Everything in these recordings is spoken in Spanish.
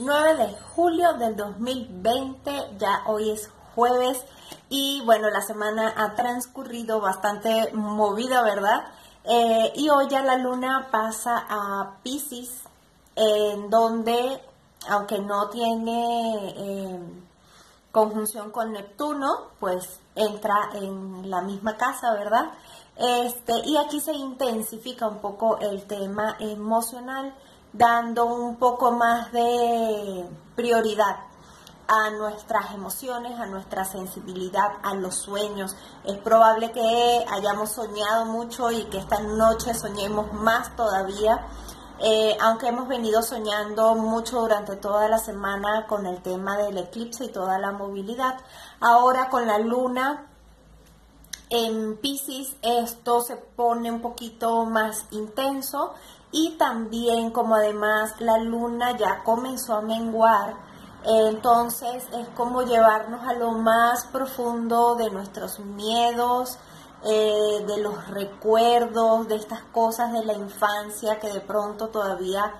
9 de julio del 2020, ya hoy es jueves y bueno, la semana ha transcurrido bastante movida, ¿verdad? Eh, y hoy ya la luna pasa a Pisces, en donde, aunque no tiene eh, conjunción con Neptuno, pues entra en la misma casa, ¿verdad? Este, y aquí se intensifica un poco el tema emocional, dando un poco más de prioridad a nuestras emociones, a nuestra sensibilidad, a los sueños. Es probable que hayamos soñado mucho y que esta noche soñemos más todavía. Eh, aunque hemos venido soñando mucho durante toda la semana con el tema del eclipse y toda la movilidad, ahora con la luna en Pisces esto se pone un poquito más intenso y también como además la luna ya comenzó a menguar, entonces es como llevarnos a lo más profundo de nuestros miedos, eh, de los recuerdos, de estas cosas de la infancia que de pronto todavía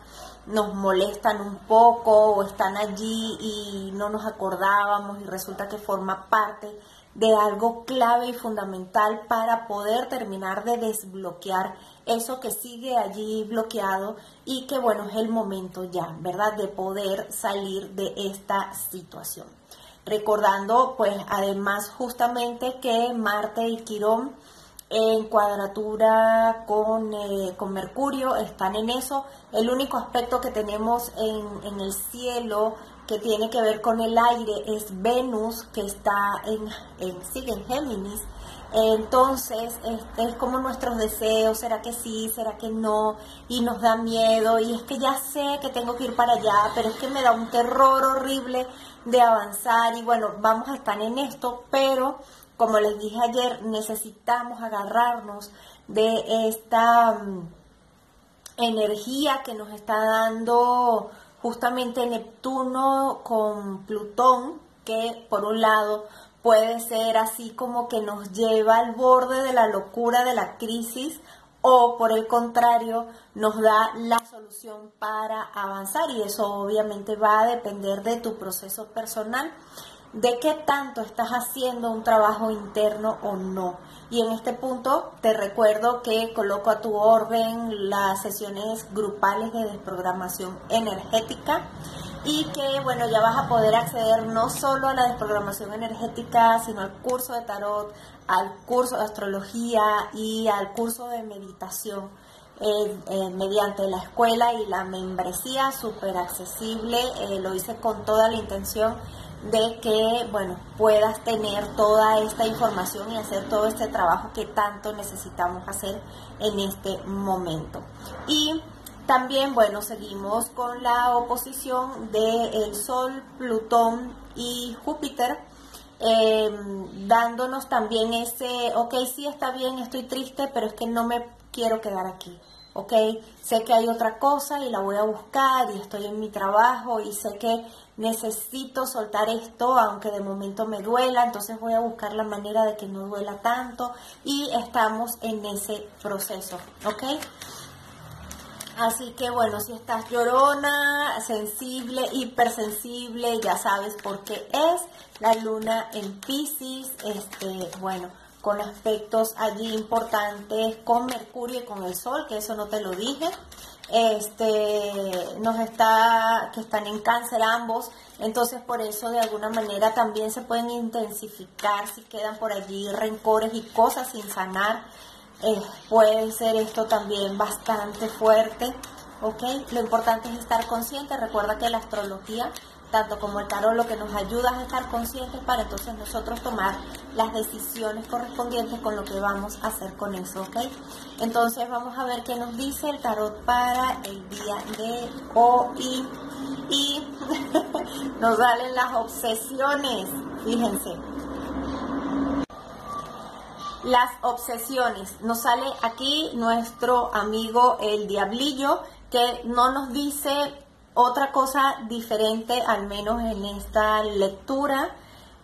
nos molestan un poco o están allí y no nos acordábamos y resulta que forma parte de algo clave y fundamental para poder terminar de desbloquear eso que sigue allí bloqueado y que bueno, es el momento ya, ¿verdad? De poder salir de esta situación. Recordando pues además justamente que Marte y Quirón en cuadratura con, eh, con, Mercurio, están en eso. El único aspecto que tenemos en, en, el cielo que tiene que ver con el aire es Venus, que está en, en, sigue en Géminis. Entonces, es como nuestros deseos, ¿será que sí, será que no? Y nos da miedo, y es que ya sé que tengo que ir para allá, pero es que me da un terror horrible de avanzar, y bueno, vamos a estar en esto, pero como les dije ayer, necesitamos agarrarnos de esta mm, energía que nos está dando justamente Neptuno con Plutón, que por un lado puede ser así como que nos lleva al borde de la locura de la crisis o por el contrario nos da la solución para avanzar y eso obviamente va a depender de tu proceso personal de qué tanto estás haciendo un trabajo interno o no. Y en este punto te recuerdo que coloco a tu orden las sesiones grupales de desprogramación energética y que bueno, ya vas a poder acceder no solo a la desprogramación energética, sino al curso de tarot, al curso de astrología y al curso de meditación. Eh, eh, mediante la escuela y la membresía súper accesible, eh, lo hice con toda la intención de que, bueno, puedas tener toda esta información y hacer todo este trabajo que tanto necesitamos hacer en este momento. Y también, bueno, seguimos con la oposición de el Sol, Plutón y Júpiter, em, dándonos también ese, ok, sí está bien, estoy triste, pero es que no me quiero quedar aquí. ¿ok? Sé que hay otra cosa y la voy a buscar y estoy en mi trabajo y sé que necesito soltar esto aunque de momento me duela, entonces voy a buscar la manera de que no duela tanto y estamos en ese proceso, ¿ok? Así que bueno, si estás llorona, sensible, hipersensible, ya sabes por qué es la luna en Pisces, este, bueno, con aspectos allí importantes con Mercurio y con el Sol, que eso no te lo dije. Este, nos está, que están en cáncer ambos, entonces por eso de alguna manera también se pueden intensificar si quedan por allí rencores y cosas sin sanar. Eh, puede ser esto también bastante fuerte, ¿ok? Lo importante es estar consciente, recuerda que la astrología tanto como el tarot, lo que nos ayuda a estar conscientes para entonces nosotros tomar las decisiones correspondientes con lo que vamos a hacer con eso, ¿ok? Entonces vamos a ver qué nos dice el tarot para el día de hoy. Y nos salen las obsesiones, fíjense. Las obsesiones. Nos sale aquí nuestro amigo el diablillo que no nos dice otra cosa diferente, al menos en esta lectura,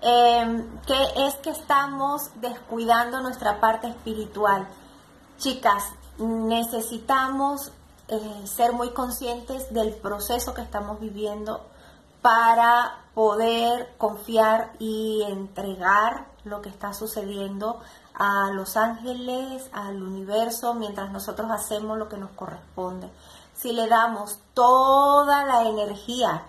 em, que es que estamos descuidando nuestra parte espiritual. Chicas, necesitamos eh, ser muy conscientes del proceso que estamos viviendo para poder confiar y entregar lo que está sucediendo a los ángeles, al universo, mientras nosotros hacemos lo que nos corresponde. Si le damos toda la energía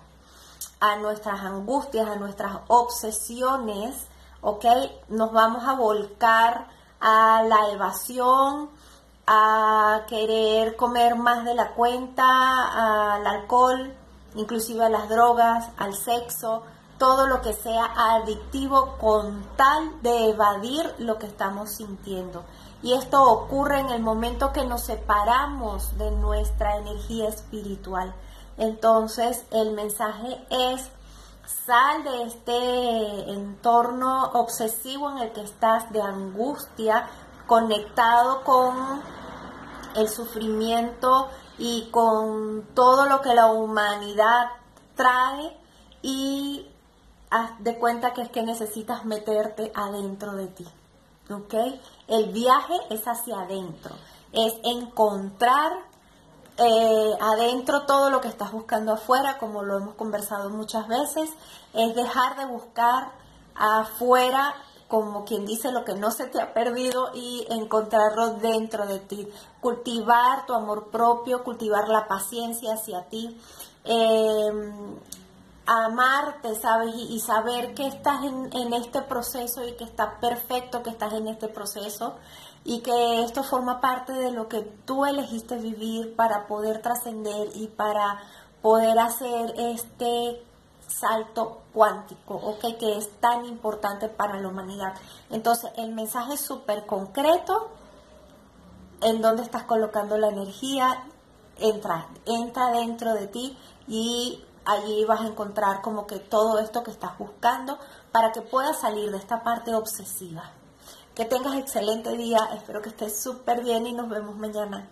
a nuestras angustias, a nuestras obsesiones, ¿ok? Nos vamos a volcar a la evasión, a querer comer más de la cuenta, al alcohol, inclusive a las drogas, al sexo, todo lo que sea adictivo con tal de evadir lo que estamos sintiendo. Y esto ocurre en el momento que nos separamos de nuestra energía espiritual. Entonces el mensaje es, sal de este entorno obsesivo en el que estás de angustia, conectado con el sufrimiento y con todo lo que la humanidad trae y haz de cuenta que es que necesitas meterte adentro de ti. ¿Ok? El viaje es hacia adentro, es encontrar eh, adentro todo lo que estás buscando afuera, como lo hemos conversado muchas veces, es dejar de buscar afuera como quien dice lo que no se te ha perdido y encontrarlo dentro de ti. Cultivar tu amor propio, cultivar la paciencia hacia ti, em, amarte, ¿sabes? Y, saber que estás en, este proceso y que está perfecto que estás en este proceso y que esto forma parte de lo que tú elegiste vivir para poder trascender y para poder hacer este salto cuántico, ¿ok? Que es tan importante para la humanidad. Entonces, el mensaje es súper concreto, en dónde estás colocando la energía, entra, entra dentro de ti y allí vas a encontrar como que todo esto que estás buscando para que puedas salir de esta parte obsesiva. Que tengas excelente día, espero que estés súper bien y nos vemos mañana.